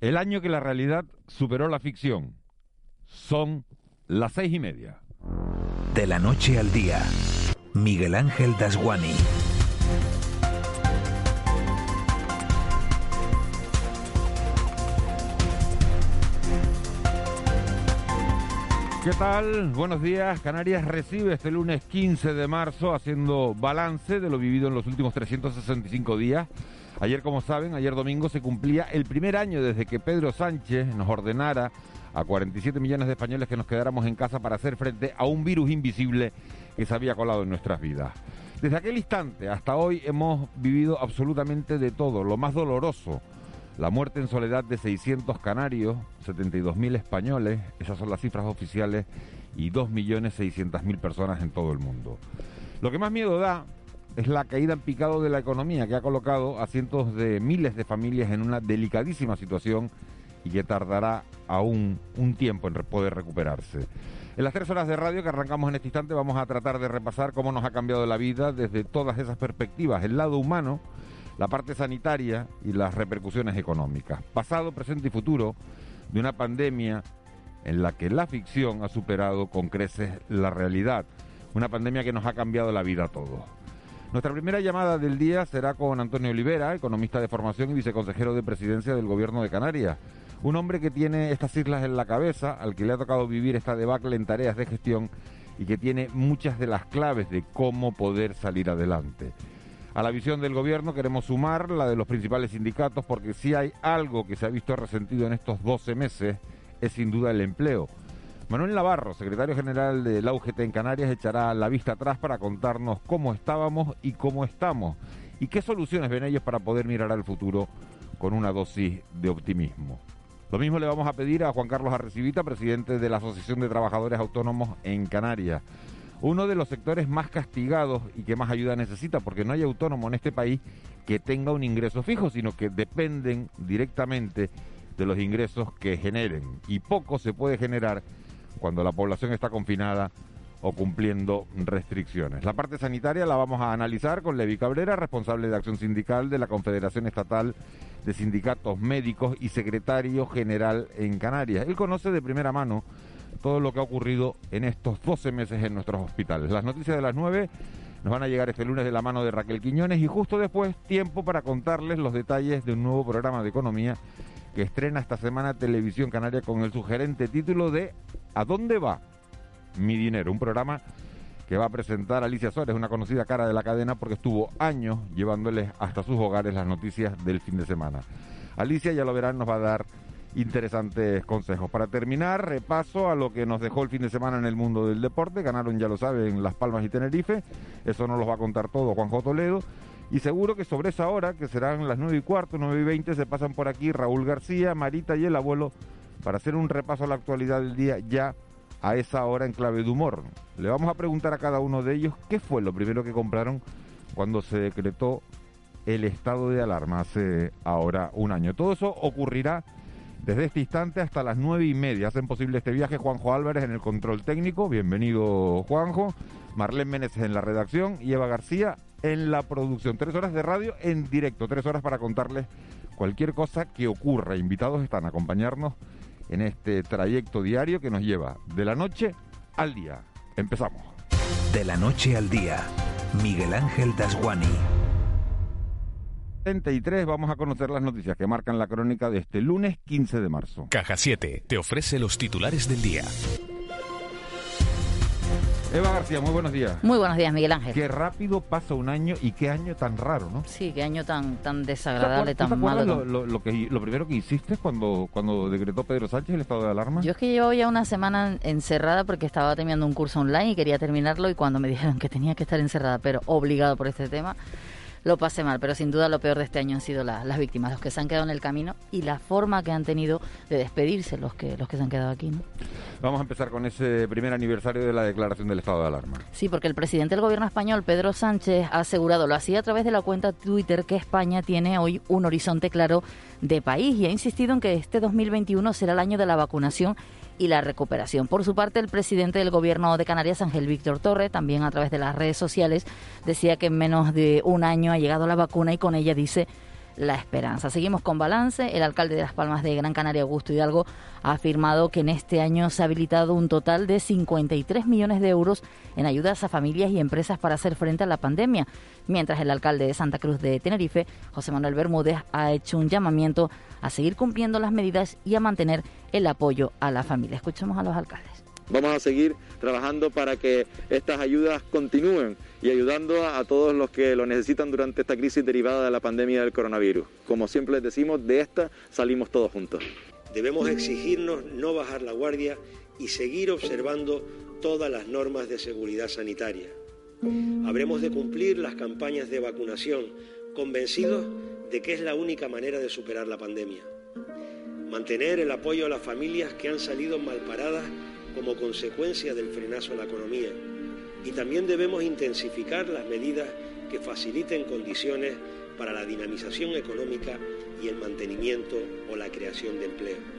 el año que la realidad superó la ficción. Son las seis y media. De la noche al día, Miguel Ángel Dasguani. ¿Qué tal? Buenos días. Canarias recibe este lunes 15 de marzo haciendo balance de lo vivido en los últimos 365 días Ayer, como saben, ayer domingo se cumplía el primer año desde que Pedro Sánchez nos ordenara a 47 millones de españoles que nos quedáramos en casa para hacer frente a un virus invisible que se había colado en nuestras vidas. Desde aquel instante hasta hoy hemos vivido absolutamente de todo, lo más doloroso, la muerte en soledad de 600 canarios, 72.000 españoles, esas son las cifras oficiales, y 2.600.000 personas en todo el mundo. Lo que más miedo da es la caída en picado de la economía que ha colocado a cientos de miles de familias en una delicadísima situación y que tardará aún un tiempo en poder recuperarse. En las tres horas de radio que arrancamos en este instante vamos a tratar de repasar cómo nos ha cambiado la vida desde todas esas perspectivas, el lado humano, la parte sanitaria y las repercusiones económicas, pasado, presente y futuro de una pandemia en la que la ficción ha superado con creces la realidad, una pandemia que nos ha cambiado la vida a todos. Nuestra primera llamada del día será con Antonio Olivera, economista de formación y viceconsejero de presidencia del Gobierno de Canarias. Un hombre que tiene estas islas en la cabeza, al que le ha tocado vivir esta debacle en tareas de gestión y que tiene muchas de las claves de cómo poder salir adelante. A la visión del gobierno queremos sumar la de los principales sindicatos porque si hay algo que se ha visto resentido en estos 12 meses es sin duda el empleo. Manuel Navarro, secretario general de la UGT en Canarias, echará la vista atrás para contarnos cómo estábamos y cómo estamos y qué soluciones ven ellos para poder mirar al futuro con una dosis de optimismo. Lo mismo le vamos a pedir a Juan Carlos Arrecibita, presidente de la Asociación de Trabajadores Autónomos en Canarias. Uno de los sectores más castigados y que más ayuda necesita, porque no hay autónomo en este país que tenga un ingreso fijo, sino que dependen directamente de los ingresos que generen. Y poco se puede generar cuando la población está confinada o cumpliendo restricciones. La parte sanitaria la vamos a analizar con Levi Cabrera, responsable de acción sindical de la Confederación Estatal de Sindicatos Médicos y secretario general en Canarias. Él conoce de primera mano todo lo que ha ocurrido en estos 12 meses en nuestros hospitales. Las noticias de las 9 nos van a llegar este lunes de la mano de Raquel Quiñones y justo después tiempo para contarles los detalles de un nuevo programa de economía que estrena esta semana Televisión Canaria con el sugerente título de ¿A dónde va mi dinero? Un programa que va a presentar Alicia Suárez, una conocida cara de la cadena, porque estuvo años llevándoles hasta sus hogares las noticias del fin de semana. Alicia, ya lo verán, nos va a dar interesantes consejos. Para terminar, repaso a lo que nos dejó el fin de semana en el mundo del deporte. Ganaron, ya lo saben, Las Palmas y Tenerife. Eso nos lo va a contar todo Juanjo Toledo. Y seguro que sobre esa hora, que serán las 9 y cuarto, 9 y 20, se pasan por aquí Raúl García, Marita y el abuelo para hacer un repaso a la actualidad del día ya a esa hora en clave de humor. Le vamos a preguntar a cada uno de ellos qué fue lo primero que compraron cuando se decretó el estado de alarma hace ahora un año. Todo eso ocurrirá desde este instante hasta las nueve y media. Hacen posible este viaje Juanjo Álvarez en el control técnico. Bienvenido Juanjo. Marlene Meneses en la redacción y Eva García en la producción. Tres horas de radio en directo, tres horas para contarles cualquier cosa que ocurra. Invitados están a acompañarnos en este trayecto diario que nos lleva de la noche al día. Empezamos. De la noche al día, Miguel Ángel Dasguani. 33 vamos a conocer las noticias que marcan la crónica de este lunes 15 de marzo. Caja 7 te ofrece los titulares del día. Eva García, muy buenos días. Muy buenos días, Miguel Ángel. Qué rápido pasa un año y qué año tan raro, ¿no? Sí, qué año tan tan desagradable, tan malo. Lo, lo, que, lo primero que hiciste cuando, cuando decretó Pedro Sánchez el estado de alarma? Yo es que llevo ya una semana encerrada porque estaba teniendo un curso online y quería terminarlo y cuando me dijeron que tenía que estar encerrada, pero obligado por este tema, lo pase mal, pero sin duda lo peor de este año han sido las víctimas, los que se han quedado en el camino y la forma que han tenido de despedirse los que, los que se han quedado aquí. ¿no? Vamos a empezar con ese primer aniversario de la declaración del estado de alarma. Sí, porque el presidente del gobierno español, Pedro Sánchez, ha asegurado, lo hacía a través de la cuenta Twitter, que España tiene hoy un horizonte claro de país y ha insistido en que este 2021 será el año de la vacunación y la recuperación. Por su parte, el presidente del Gobierno de Canarias, Ángel Víctor Torre, también a través de las redes sociales, decía que en menos de un año ha llegado la vacuna y con ella dice la esperanza. Seguimos con balance. El alcalde de Las Palmas de Gran Canaria, Augusto Hidalgo, ha afirmado que en este año se ha habilitado un total de 53 millones de euros en ayudas a familias y empresas para hacer frente a la pandemia, mientras el alcalde de Santa Cruz de Tenerife, José Manuel Bermúdez, ha hecho un llamamiento a seguir cumpliendo las medidas y a mantener el apoyo a la familia. Escuchemos a los alcaldes. Vamos a seguir trabajando para que estas ayudas continúen y ayudando a, todos los que lo necesitan durante esta crisis derivada de la pandemia del coronavirus. Como siempre les decimos, de esta salimos todos juntos. Debemos exigirnos no bajar la guardia y seguir observando todas las normas de seguridad sanitaria. Habremos de cumplir las campañas de vacunación, convencidos de que es la única manera de superar la pandemia. Mantener el apoyo a las familias que han salido malparadas como consecuencia del frenazo a la economía. Y también debemos intensificar las medidas que faciliten condiciones para la dinamización económica y el mantenimiento o la creación de empleo.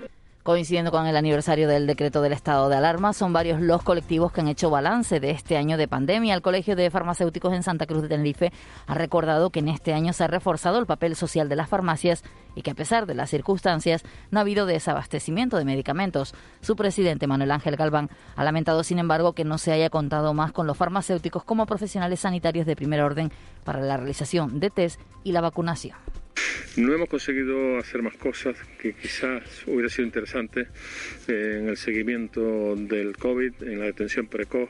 Coincidiendo con el aniversario del decreto del estado de alarma, son varios los colectivos que han hecho balance de este año de pandemia. El Colegio de Farmacéuticos en Santa Cruz de Tenerife ha recordado que en este año se ha reforzado el papel social de las farmacias y que a pesar de las circunstancias no ha habido desabastecimiento de medicamentos. Su presidente, Manuel Ángel Galván, ha lamentado, sin embargo, que no se haya contado más con los farmacéuticos como profesionales sanitarios de primer orden para la realización de test y la vacunación. No hemos conseguido hacer más cosas que quizás hubiera sido interesante eh, en el seguimiento del COVID, en la detención precoz,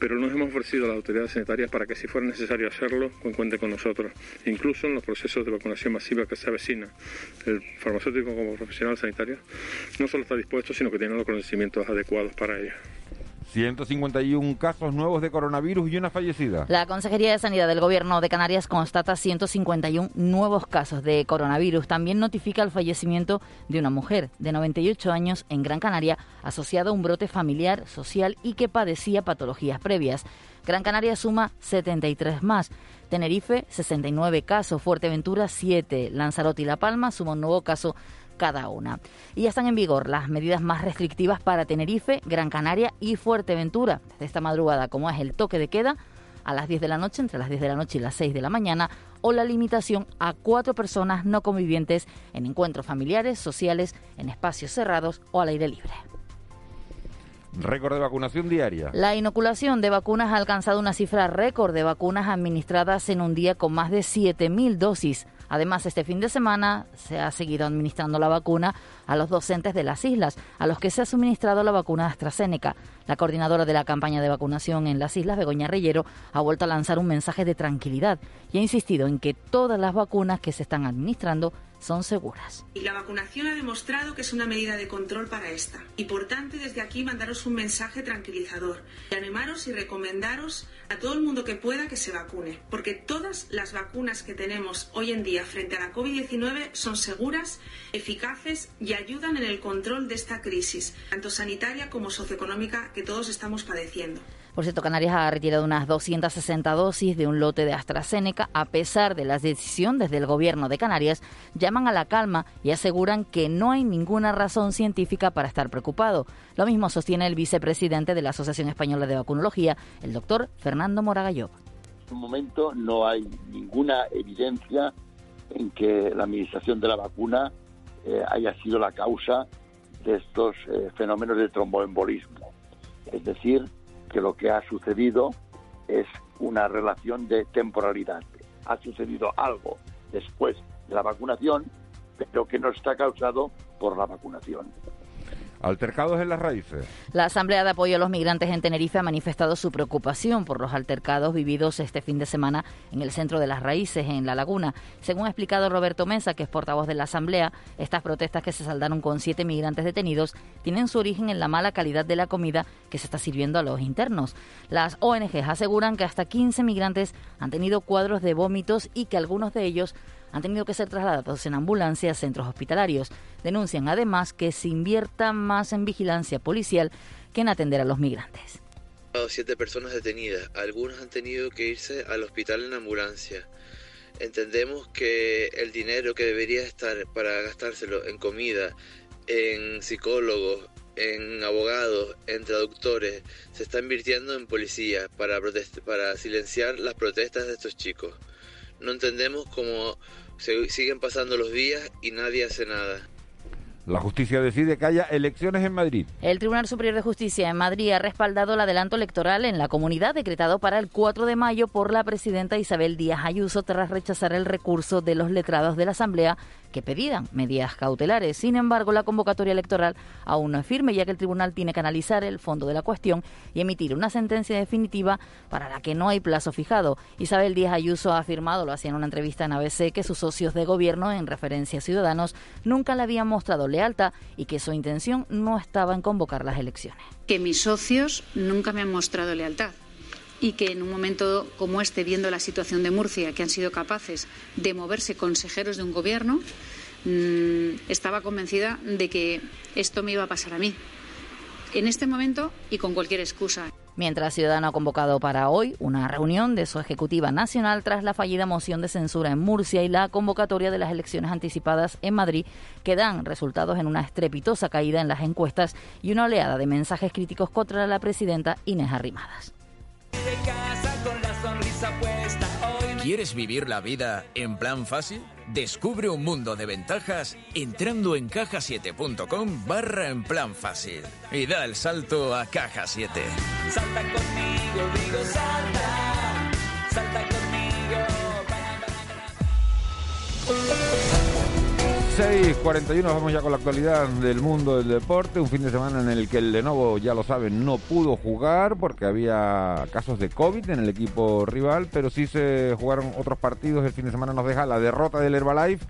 pero nos hemos ofrecido a las autoridades sanitarias para que si fuera necesario hacerlo, cuente con nosotros, incluso en los procesos de vacunación masiva que se avecina. El farmacéutico como profesional sanitario no solo está dispuesto, sino que tiene los conocimientos adecuados para ello. 151 casos nuevos de coronavirus y una fallecida. La Consejería de Sanidad del Gobierno de Canarias constata 151 nuevos casos de coronavirus. También notifica el fallecimiento de una mujer de 98 años en Gran Canaria asociada a un brote familiar, social y que padecía patologías previas. Gran Canaria suma 73 más. Tenerife, 69 casos. Fuerteventura, 7. Lanzarote y La Palma suma un nuevo caso cada una. Y ya están en vigor las medidas más restrictivas para Tenerife, Gran Canaria y Fuerteventura. Desde esta madrugada, como es el toque de queda, a las 10 de la noche, entre las 10 de la noche y las 6 de la mañana, o la limitación a cuatro personas no convivientes en encuentros familiares, sociales, en espacios cerrados o al aire libre. Récord de vacunación diaria. La inoculación de vacunas ha alcanzado una cifra récord de vacunas administradas en un día con más de 7.000 dosis. Además, este fin de semana se ha seguido administrando la vacuna a los docentes de las islas, a los que se ha suministrado la vacuna AstraZeneca. La coordinadora de la campaña de vacunación en las islas, Begoña Reyero, ha vuelto a lanzar un mensaje de tranquilidad y ha insistido en que todas las vacunas que se están administrando son seguras. Y la vacunación ha demostrado que es una medida de control para esta. Y por tanto, desde aquí mandaros un mensaje tranquilizador y animaros y recomendaros a todo el mundo que pueda que se vacune, porque todas las vacunas que tenemos hoy en día frente a la COVID-19 son seguras, eficaces y ayudan en el control de esta crisis, tanto sanitaria como socioeconómica que todos estamos padeciendo. Por cierto, Canarias ha retirado unas 260 dosis de un lote de AstraZeneca. A pesar de la decisión desde el gobierno de Canarias, llaman a la calma y aseguran que no hay ninguna razón científica para estar preocupado. Lo mismo sostiene el vicepresidente de la Asociación Española de Vacunología, el doctor Fernando Moragalló. En un momento no hay ninguna evidencia en que la administración de la vacuna eh, haya sido la causa de estos eh, fenómenos de tromboembolismo. Es decir, que lo que ha sucedido es una relación de temporalidad. Ha sucedido algo después de la vacunación, pero que no está causado por la vacunación. Altercados en las raíces. La Asamblea de Apoyo a los Migrantes en Tenerife ha manifestado su preocupación por los altercados vividos este fin de semana en el centro de las raíces, en La Laguna. Según ha explicado Roberto Mesa, que es portavoz de la Asamblea, estas protestas que se saldaron con siete migrantes detenidos tienen su origen en la mala calidad de la comida que se está sirviendo a los internos. Las ONGs aseguran que hasta 15 migrantes han tenido cuadros de vómitos y que algunos de ellos han tenido que ser trasladados en ambulancia a centros hospitalarios. Denuncian además que se invierta más en vigilancia policial que en atender a los migrantes. Siete personas detenidas, algunos han tenido que irse al hospital en ambulancia. Entendemos que el dinero que debería estar para gastárselo en comida, en psicólogos, en abogados, en traductores, se está invirtiendo en policía para, para silenciar las protestas de estos chicos. No entendemos cómo se siguen pasando los días y nadie hace nada. La justicia decide que haya elecciones en Madrid. El Tribunal Superior de Justicia en Madrid ha respaldado el adelanto electoral en la comunidad decretado para el 4 de mayo por la presidenta Isabel Díaz Ayuso tras rechazar el recurso de los letrados de la Asamblea que pedían medidas cautelares. Sin embargo, la convocatoria electoral aún no es firme, ya que el tribunal tiene que analizar el fondo de la cuestión y emitir una sentencia definitiva para la que no hay plazo fijado. Isabel Díaz Ayuso ha afirmado, lo hacía en una entrevista en ABC, que sus socios de gobierno, en referencia a Ciudadanos, nunca le habían mostrado lealtad y que su intención no estaba en convocar las elecciones. Que mis socios nunca me han mostrado lealtad y que en un momento como este, viendo la situación de Murcia, que han sido capaces de moverse consejeros de un gobierno, mm, estaba convencida de que esto me iba a pasar a mí. En este momento y con cualquier excusa. Mientras Ciudadano ha convocado para hoy una reunión de su Ejecutiva Nacional tras la fallida moción de censura en Murcia y la convocatoria de las elecciones anticipadas en Madrid, que dan resultados en una estrepitosa caída en las encuestas y una oleada de mensajes críticos contra la presidenta Inés Arrimadas. ¿Quieres vivir la vida en plan fácil? Descubre un mundo de ventajas entrando en cajasiete.com barra en plan fácil y da el salto a Caja 7. Salta conmigo, digo salta, salta 6.41, vamos ya con la actualidad del mundo del deporte. Un fin de semana en el que el Lenovo, ya lo saben, no pudo jugar porque había casos de COVID en el equipo rival, pero sí se jugaron otros partidos. El fin de semana nos deja la derrota del Herbalife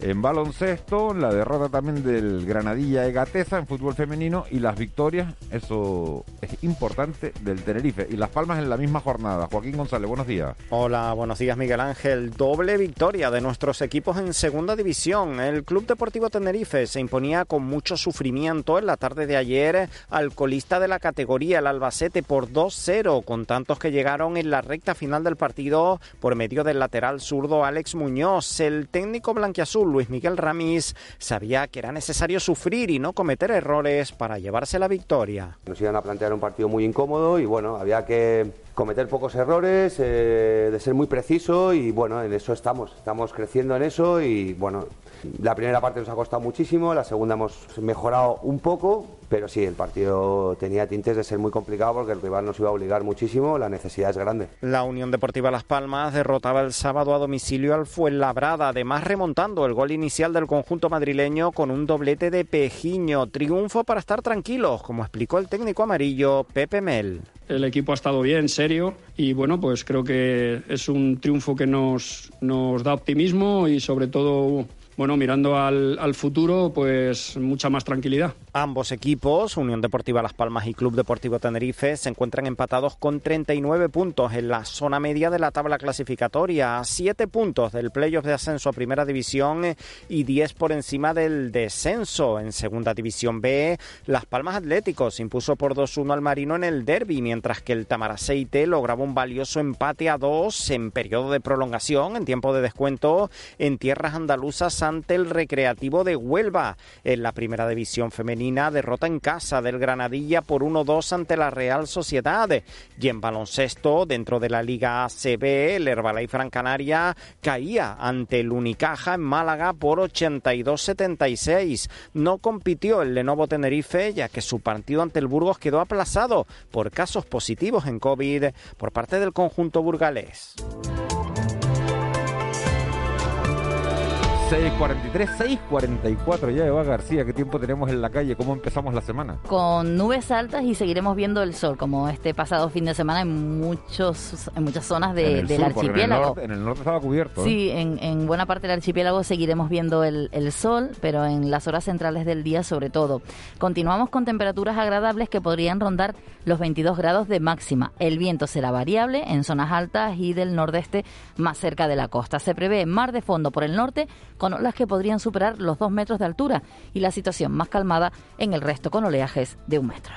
en baloncesto, la derrota también del Granadilla Egateza en fútbol femenino y las victorias, eso es importante, del Tenerife. Y Las Palmas en la misma jornada. Joaquín González, buenos días. Hola, buenos días Miguel Ángel. Doble victoria de nuestros equipos en segunda división. El Club Deportivo Tenerife se imponía con mucho sufrimiento en la tarde de ayer al colista de la categoría, el Albacete, por 2-0, con tantos que llegaron en la recta final del partido por medio del lateral zurdo Alex Muñoz. El técnico blanquiazul Luis Miguel Ramis sabía que era necesario sufrir y no cometer errores para llevarse la victoria. Nos iban a plantear un partido muy incómodo y bueno, había que cometer pocos errores, eh, de ser muy preciso y bueno, en eso estamos, estamos creciendo en eso y bueno, la primera parte nos ha costado muchísimo, la segunda hemos mejorado un poco, pero sí, el partido tenía tintes de ser muy complicado porque el rival nos iba a obligar muchísimo, la necesidad es grande. La Unión Deportiva Las Palmas derrotaba el sábado a domicilio al Fuenlabrada, además remontando el gol inicial del conjunto madrileño con un doblete de Pejiño. Triunfo para estar tranquilos, como explicó el técnico amarillo Pepe Mel. El equipo ha estado bien, serio, y bueno, pues creo que es un triunfo que nos, nos da optimismo y sobre todo bueno, mirando al, futuro, pues mucha más tranquilidad. Ambos equipos, Unión Deportiva Las Palmas y Club Deportivo Tenerife, se encuentran empatados con 39 puntos en la zona media de la tabla clasificatoria, 7 puntos del playoff de ascenso a Primera División y 10 por encima del descenso. En Segunda División B, Las Palmas Atléticos impuso por 2-1 al Marino en el derby, mientras que el Tamaraceite lograba un valioso empate a 2 en periodo de prolongación, en tiempo de descuento, en tierras andaluzas ante el Recreativo de Huelva. En la Primera División Femenina, derrota en casa del Granadilla por 1-2 ante la Real Sociedad. Y en baloncesto, dentro de la Liga ACB, el Herbalife Gran Canaria caía ante el Unicaja en Málaga por 82-76. No compitió el Lenovo Tenerife, ya que su partido ante el Burgos quedó aplazado por casos positivos en COVID por parte del conjunto burgalés. 6.43, 6.44 ya, Eva García. ¿Qué tiempo tenemos en la calle? ¿Cómo empezamos la semana? Con nubes altas y seguiremos viendo el sol, como este pasado fin de semana en muchos en muchas zonas de, del archipiélago. En el, norte, estaba cubierto. ¿eh? Sí, en, en, buena parte del archipiélago seguiremos viendo el, el sol, pero en las horas centrales del día sobre todo. Continuamos con temperaturas agradables que podrían rondar los 22 grados de máxima. El viento será variable en zonas altas y del nordeste más cerca de la costa. Se prevé mar de fondo por el norte con olas que podrían superar los dos metros de altura y la situación más calmada en el resto con oleajes de un metro.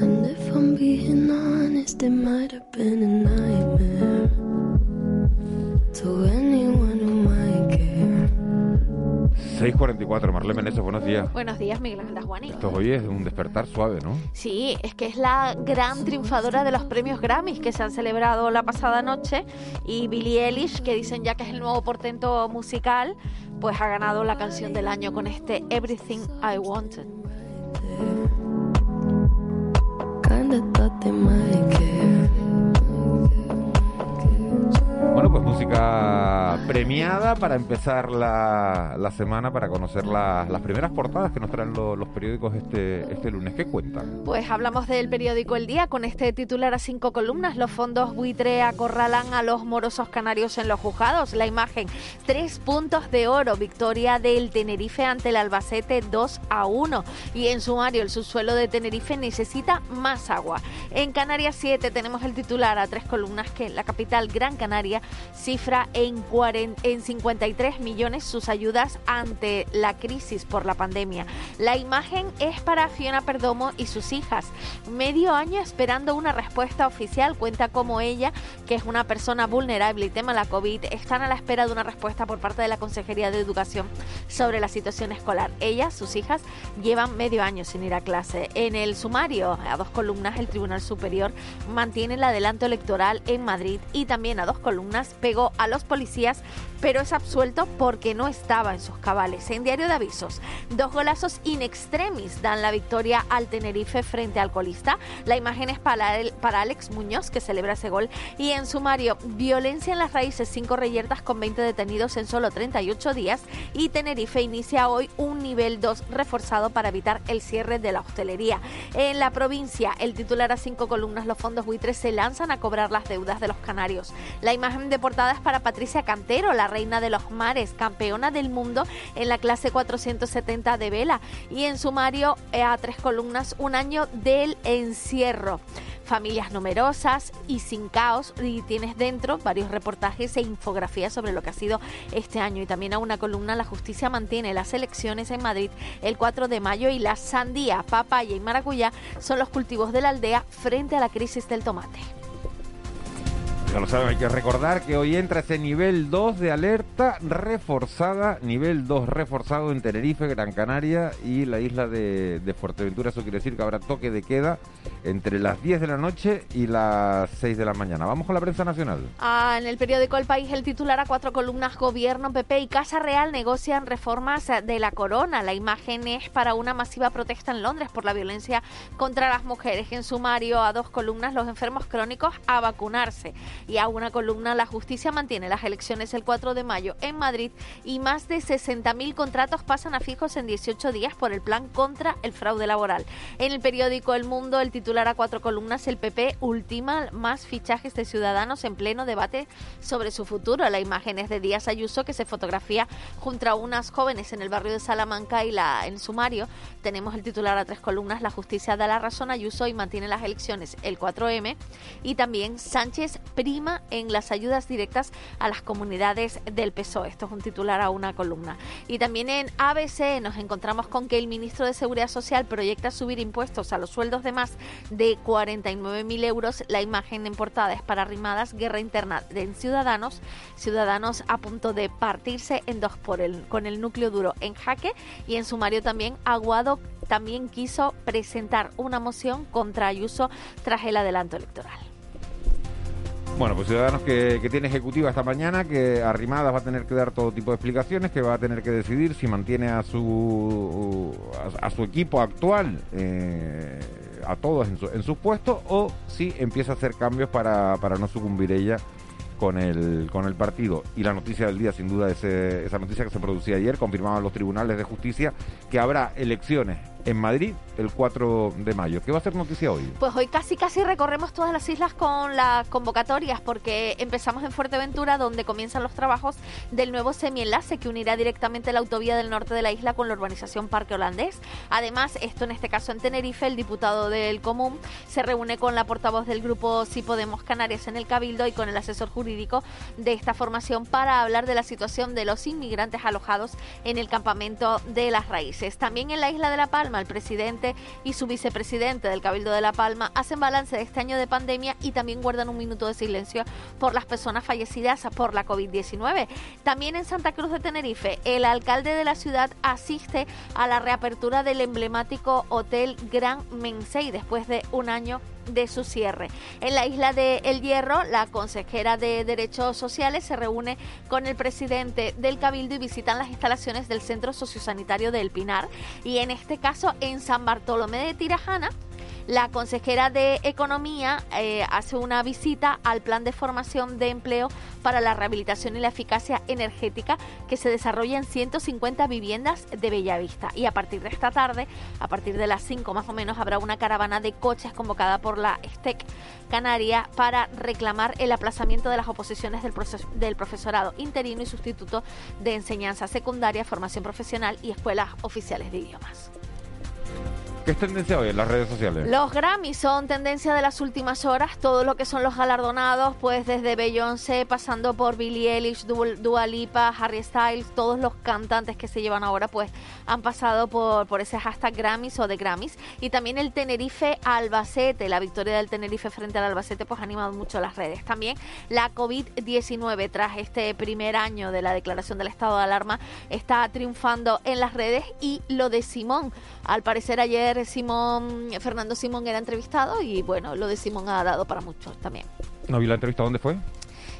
And if I'm being honest, it might have been a nightmare to anyone. 6.44, Marlene Meneses, buenos días. Buenos días, Miguel Ángel Juanito. Esto hoy es un despertar suave, ¿no? Sí, es que es la gran triunfadora de los premios Grammys que se han celebrado la pasada noche y Billie Eilish, que dicen ya que es el nuevo portento musical, pues ha ganado la canción del año con este Everything I Wanted. Premiada para empezar la, la semana, para conocer las primeras portadas que nos traen los periódicos este, este lunes. ¿Qué cuentan? Pues hablamos del periódico El Día con este titular a cinco columnas. Los fondos buitre acorralan a los morosos canarios en los juzgados. La imagen, tres puntos de oro, victoria del Tenerife ante el Albacete 2 a 1. Y en sumario, el subsuelo de Tenerife necesita más agua. En Canarias 7 tenemos el titular a tres columnas que la capital Gran Canaria cifra en, 40, en 53 millones sus ayudas ante la crisis por la pandemia. La imagen es para Fiona Perdomo y sus hijas. Medio año esperando una respuesta oficial. Cuenta como ella, que es una persona vulnerable y tema la COVID, están a la espera de una respuesta por parte de la Consejería de Educación sobre la situación escolar. Ellas, sus hijas, llevan medio año sin ir a clase. En el sumario, a dos columnas, el Tribunal Superior mantiene el adelanto electoral en Madrid y también a dos columnas pegó a los policías, pero es absuelto porque no estaba en sus cabales. En Diario de Avisos, dos golazos in extremis dan la victoria al Tenerife frente al colista. La imagen es para, el, para Alex Muñoz, que celebra ese gol. Y en sumario, violencia en las raíces, cinco reyertas con 20 detenidos en solo 38 días. Y Tenerife inicia hoy un nivel 2 reforzado para evitar el cierre de la hostelería. En la provincia, el titular a cinco columnas, los fondos buitres se lanzan a cobrar las deudas de los canarios. La imagen de portada es para Patricia Cantero, la reina de los mares, campeona del mundo en la clase 470 de vela. Y en sumario, eh, a tres columnas, un año del encierro familias numerosas y sin caos y tienes dentro varios reportajes e infografías sobre lo que ha sido este año y también a una columna la justicia mantiene las elecciones en Madrid el 4 de mayo y la sandía, papaya y maracuyá son los cultivos de la aldea frente a la crisis del tomate. Ya lo saben, hay que recordar que hoy entra ese nivel 2 de alerta reforzada, nivel 2 reforzado en Tenerife, Gran Canaria y la isla de, de, Fuerteventura. Eso quiere decir que habrá toque de queda entre las 10 de la noche y las 6 de la mañana. Vamos con la prensa nacional. Ah, en el periódico El País, el titular a cuatro columnas, Gobierno, PP y Casa Real negocian reformas de la corona. La imagen es para una masiva protesta en Londres por la violencia contra las mujeres. En sumario, a dos columnas, los enfermos crónicos a vacunarse y a una columna la justicia mantiene las elecciones el 4 de mayo en Madrid y más de 60.000 contratos pasan a fijos en 18 días por el plan contra el fraude laboral. En el periódico El Mundo, el titular a cuatro columnas, el PP ultima más fichajes de ciudadanos en pleno debate sobre su futuro. La imagen es de Díaz Ayuso que se fotografía junto a unas jóvenes en el barrio de Salamanca y la en sumario tenemos el titular a tres columnas, la justicia da la razón Ayuso y mantiene las elecciones el 4M y también Sánchez en las ayudas directas a las comunidades del PSOE. Esto es un titular a una columna. Y también en ABC nos encontramos con que el ministro de Seguridad Social proyecta subir impuestos a los sueldos de más de 49.000 euros. La imagen en portada es para Rimadas, guerra interna de Ciudadanos, Ciudadanos a punto de partirse en dos por el, con el núcleo duro en jaque y en sumario también Aguado también quiso presentar una moción contra Ayuso tras el adelanto electoral. Bueno, pues Ciudadanos que, que, tiene ejecutiva esta mañana, que Arrimadas va a tener que dar todo tipo de explicaciones, que va a tener que decidir si mantiene a su, a, su equipo actual, eh, a todos en, su, en sus puestos, o si empieza a hacer cambios para, para no sucumbir ella con el, con el partido. Y la noticia del día, sin duda, es esa noticia que se producía ayer, confirmaban los tribunales de justicia que habrá elecciones en Madrid el 4 de mayo. ¿Qué va a ser noticia hoy? Pues hoy casi casi recorremos todas las islas con las convocatorias porque empezamos en Fuerteventura donde comienzan los trabajos del nuevo semienlace que unirá directamente la autovía del norte de la isla con la urbanización Parque Holandés. Además, esto en este caso en Tenerife, el diputado del Común se reúne con la portavoz del grupo Si Podemos Canarias en el Cabildo y con el asesor jurídico de esta formación para hablar de la situación de los inmigrantes alojados en el campamento de las raíces. También en la isla de La Palma, el presidente y su vicepresidente del Cabildo de La Palma hacen balance de este año de pandemia y también guardan un minuto de silencio por las personas fallecidas por la COVID-19. También en Santa Cruz de Tenerife, el alcalde de la ciudad asiste a la reapertura del emblemático Hotel Gran Mensei después de un año de su cierre. En la isla de El Hierro, la consejera de Derechos Sociales se reúne con el presidente del Cabildo y visitan las instalaciones del Centro Sociosanitario del Pinar. Y en este caso, en San Bartolomé de Tirajana, la consejera de Economía eh, hace una visita al plan de formación de empleo para la rehabilitación y la eficacia energética que se desarrolla en 150 viviendas de Bellavista. Y a partir de esta tarde, a partir de las 5 más o menos, habrá una caravana de coches convocada por la STEC Canaria para reclamar el aplazamiento de las oposiciones del, del profesorado interino y sustituto de enseñanza secundaria, formación profesional y escuelas oficiales de idiomas. ¿Qué es tendencia hoy en las redes sociales? Los Grammys son tendencia de las últimas horas. Todo lo que son los galardonados, pues desde Beyoncé, pasando por Billie Eilish, Dua Lipa, Harry Styles, todos los cantantes que se llevan ahora, pues han pasado por, por ese hashtag Grammys o de Grammys. Y también el Tenerife Albacete, la victoria del Tenerife frente al Albacete, pues ha animado mucho las redes. También la COVID-19, tras este primer año de la declaración del estado de alarma, está triunfando en las redes. Y lo de Simón, al parecer ayer Simón, Fernando Simón era entrevistado y bueno, lo de Simón ha dado para muchos también. ¿No vi la entrevista? ¿Dónde fue?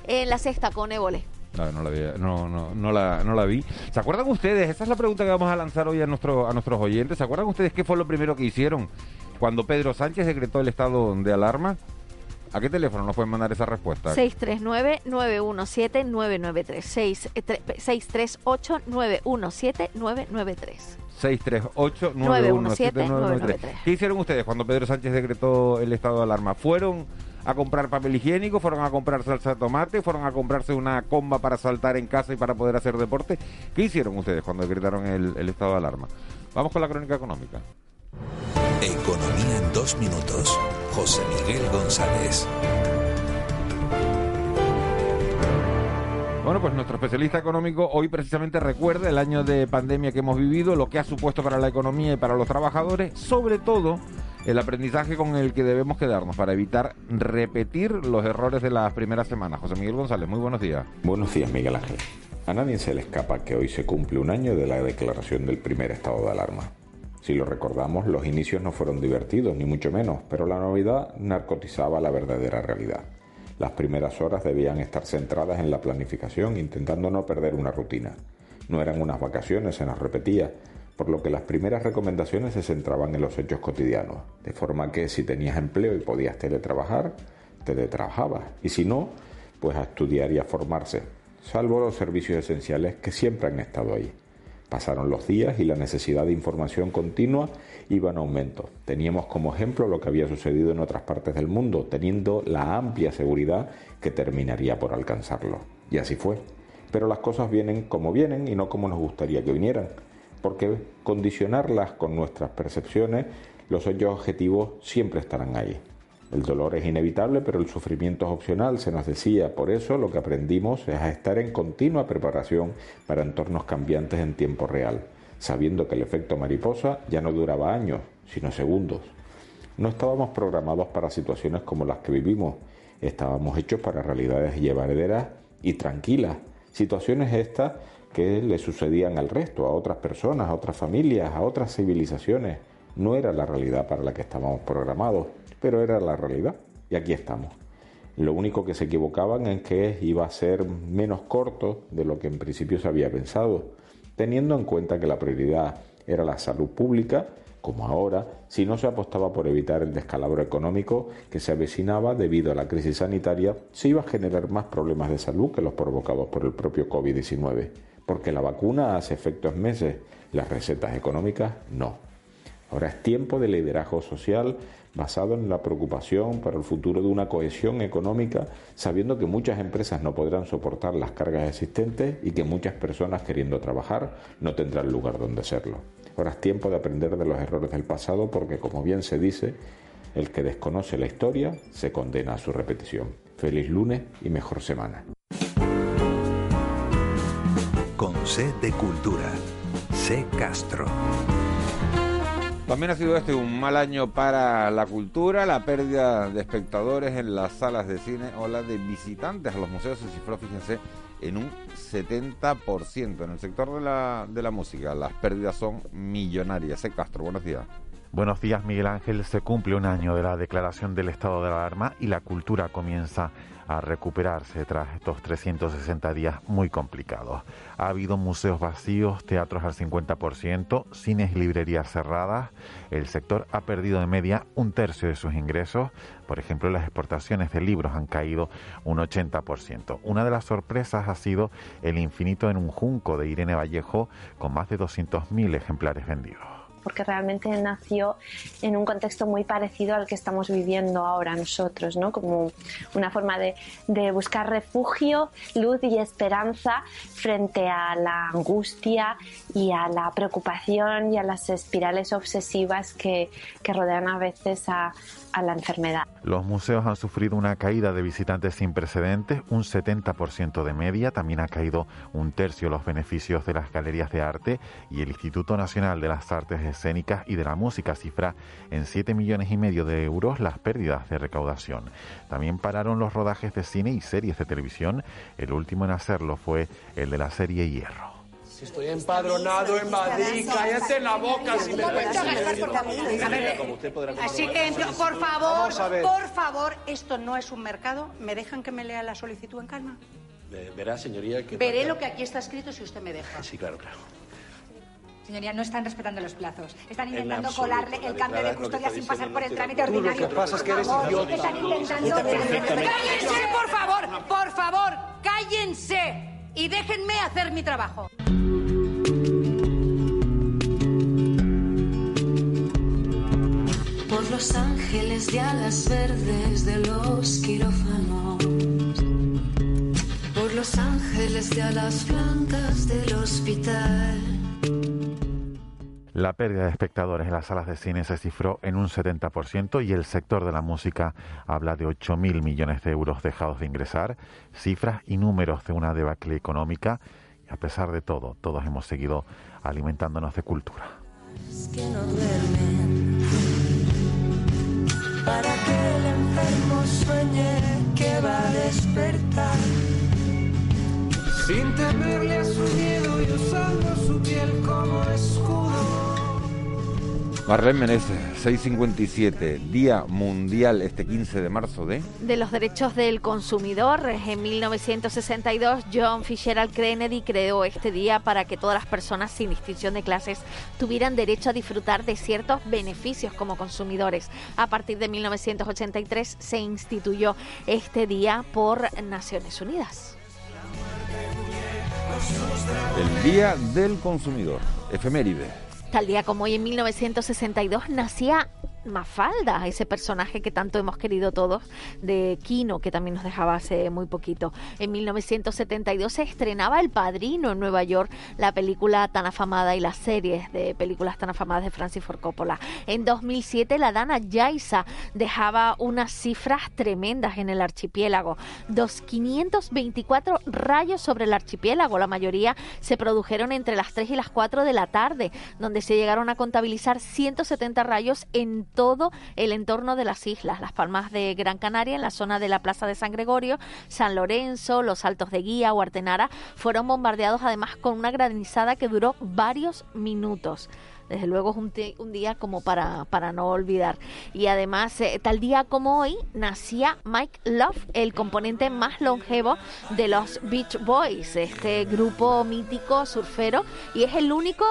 En la sexta con Évole. No, no la, vi, no, no, no, la, no la vi. ¿Se acuerdan ustedes? Esa es la pregunta que vamos a lanzar hoy a, nuestro, a nuestros oyentes. ¿Se acuerdan ustedes qué fue lo primero que hicieron cuando Pedro Sánchez decretó el estado de alarma? ¿A qué teléfono nos pueden mandar esa respuesta? 639-917-993. 638-917-993. 638-917-993. ¿Qué hicieron ustedes cuando Pedro Sánchez decretó el estado de alarma? ¿Fueron a comprar papel higiénico? ¿Fueron a comprar salsa de tomate? ¿Fueron a comprarse una comba para saltar en casa y para poder hacer deporte? ¿Qué hicieron ustedes cuando decretaron el, el estado de alarma? Vamos con la crónica económica. Economía en dos minutos. José Miguel González. Bueno, pues nuestro especialista económico hoy precisamente recuerda el año de pandemia que hemos vivido, lo que ha supuesto para la economía y para los trabajadores, sobre todo el aprendizaje con el que debemos quedarnos para evitar repetir los errores de las primeras semanas. José Miguel González, muy buenos días. Buenos días, Miguel Ángel. A nadie se le escapa que hoy se cumple un año de la declaración del primer estado de alarma. Si lo recordamos, los inicios no fueron divertidos, ni mucho menos, pero la novedad narcotizaba la verdadera realidad. Las primeras horas debían estar centradas en la planificación, intentando no perder una rutina. No eran unas vacaciones, se nos repetía, por lo que las primeras recomendaciones se centraban en los hechos cotidianos, de forma que si tenías empleo y podías teletrabajar, teletrabajabas, y si no, pues a estudiar y a formarse, salvo los servicios esenciales que siempre han estado ahí. Pasaron los días y la necesidad de información continua iba en aumento. Teníamos como ejemplo lo que había sucedido en otras partes del mundo, teniendo la amplia seguridad que terminaría por alcanzarlo. Y así fue. Pero las cosas vienen como vienen y no como nos gustaría que vinieran, porque condicionarlas con nuestras percepciones, los hechos objetivos siempre estarán ahí. El dolor es inevitable, pero el sufrimiento es opcional, se nos decía. Por eso lo que aprendimos es a estar en continua preparación para entornos cambiantes en tiempo real, sabiendo que el efecto mariposa ya no duraba años, sino segundos. No estábamos programados para situaciones como las que vivimos, estábamos hechos para realidades llevaderas y tranquilas. Situaciones estas que le sucedían al resto, a otras personas, a otras familias, a otras civilizaciones. No era la realidad para la que estábamos programados pero era la realidad. Y aquí estamos. Lo único que se equivocaban es que iba a ser menos corto de lo que en principio se había pensado, teniendo en cuenta que la prioridad era la salud pública, como ahora, si no se apostaba por evitar el descalabro económico que se avecinaba debido a la crisis sanitaria, se iba a generar más problemas de salud que los provocados por el propio COVID-19, porque la vacuna hace efectos meses, las recetas económicas no. Ahora es tiempo de liderazgo social basado en la preocupación para el futuro de una cohesión económica, sabiendo que muchas empresas no podrán soportar las cargas existentes y que muchas personas queriendo trabajar no tendrán lugar donde hacerlo. Ahora es tiempo de aprender de los errores del pasado porque, como bien se dice, el que desconoce la historia se condena a su repetición. Feliz lunes y mejor semana. Con C de Cultura. C Castro. También ha sido este un mal año para la cultura, la pérdida de espectadores en las salas de cine o la de visitantes a los museos se cifró, fíjense, en un 70%. En el sector de la, de la música las pérdidas son millonarias. C. Castro, buenos días. Buenos días, Miguel Ángel. Se cumple un año de la declaración del estado de alarma y la cultura comienza a recuperarse tras estos 360 días muy complicados. Ha habido museos vacíos, teatros al 50%, cines y librerías cerradas. El sector ha perdido de media un tercio de sus ingresos. Por ejemplo, las exportaciones de libros han caído un 80%. Una de las sorpresas ha sido El infinito en un junco de Irene Vallejo, con más de 200.000 ejemplares vendidos porque realmente nació en un contexto muy parecido al que estamos viviendo ahora nosotros, ¿no? Como una forma de, de buscar refugio, luz y esperanza frente a la angustia y a la preocupación y a las espirales obsesivas que, que rodean a veces a, a la enfermedad. Los museos han sufrido una caída de visitantes sin precedentes, un 70% de media, también ha caído un tercio los beneficios de las galerías de arte y el Instituto Nacional de las Artes Escénicas y de la Música cifra en 7 millones y medio de euros las pérdidas de recaudación. También pararon los rodajes de cine y series de televisión, el último en hacerlo fue el de la serie Hierro. Si estoy empadronado en Madrid, cállate la boca si me Así que, por favor, por favor, esto no es un mercado. ¿Me dejan que me lea la solicitud en calma? Verá, señoría, que... Veré lo que aquí está escrito si usted me deja. Sí, claro, claro. Señoría, no están respetando los plazos. Están intentando colarle el cambio de custodia sin pasar por el trámite ordinario. Lo que pasa es que eres idiota. Están intentando... ¡Cállense, por favor! ¡Por favor! ¡Cállense! Y déjenme hacer mi trabajo. Por los ángeles de alas verdes de los quirófanos. Por los ángeles de alas blancas del hospital. La pérdida de espectadores en las salas de cine se cifró en un 70% y el sector de la música habla de 8.000 millones de euros dejados de ingresar, cifras y números de una debacle económica y a pesar de todo, todos hemos seguido alimentándonos de cultura. Para que el enfermo sueñe que va a despertar. Sin temerle a su miedo y usando su piel como escudo. Marlene Menezes, 657, Día Mundial este 15 de marzo de... De los derechos del consumidor. En 1962, John Fitzgerald Kennedy creó este día para que todas las personas, sin distinción de clases, tuvieran derecho a disfrutar de ciertos beneficios como consumidores. A partir de 1983 se instituyó este día por Naciones Unidas. El Día del Consumidor, efeméride. Tal día como hoy, en 1962, nacía Mafalda, ese personaje que tanto hemos querido todos, de Kino, que también nos dejaba hace muy poquito. En 1972 se estrenaba El Padrino en Nueva York, la película tan afamada y las series de películas tan afamadas de Francis Ford Coppola. En 2007 la Dana Yaisa dejaba unas cifras tremendas en el archipiélago. Dos 524 rayos sobre el archipiélago, la mayoría se produjeron entre las 3 y las 4 de la tarde, donde se llegaron a contabilizar 170 rayos en todo el entorno de las islas, las Palmas de Gran Canaria, en la zona de la Plaza de San Gregorio, San Lorenzo, los Altos de Guía o Artenara, fueron bombardeados además con una granizada que duró varios minutos. desde luego es un, un día como para, para no olvidar. Y además, eh, tal día como hoy, nacía Mike Love, el componente más longevo de los Beach Boys, este grupo mítico surfero, y es el único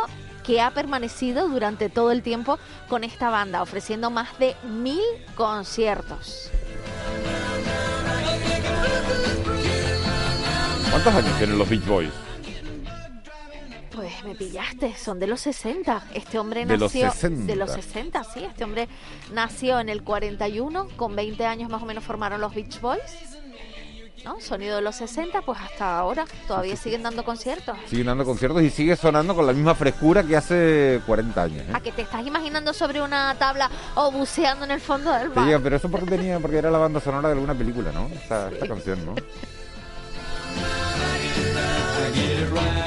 que ha permanecido durante todo el tiempo con esta banda, ofreciendo más de mil conciertos. ¿Cuántos años tienen los Beach Boys? Pues me pillaste, son de los 60. Este hombre De los nació 60. de los 60, sí. Este hombre nació en el 41, con 20 años más o menos formaron los Beach Boys. ¿No? Sonido de los 60, pues hasta ahora todavía siguen dando conciertos. Siguen dando conciertos y sigue sonando con la misma frescura que hace 40 años. ¿eh? ¿A que te estás imaginando sobre una tabla o buceando en el fondo del mar? digo, pero eso porque tenía, porque era la banda sonora de alguna película, ¿no? Esta, esta canción, ¿no?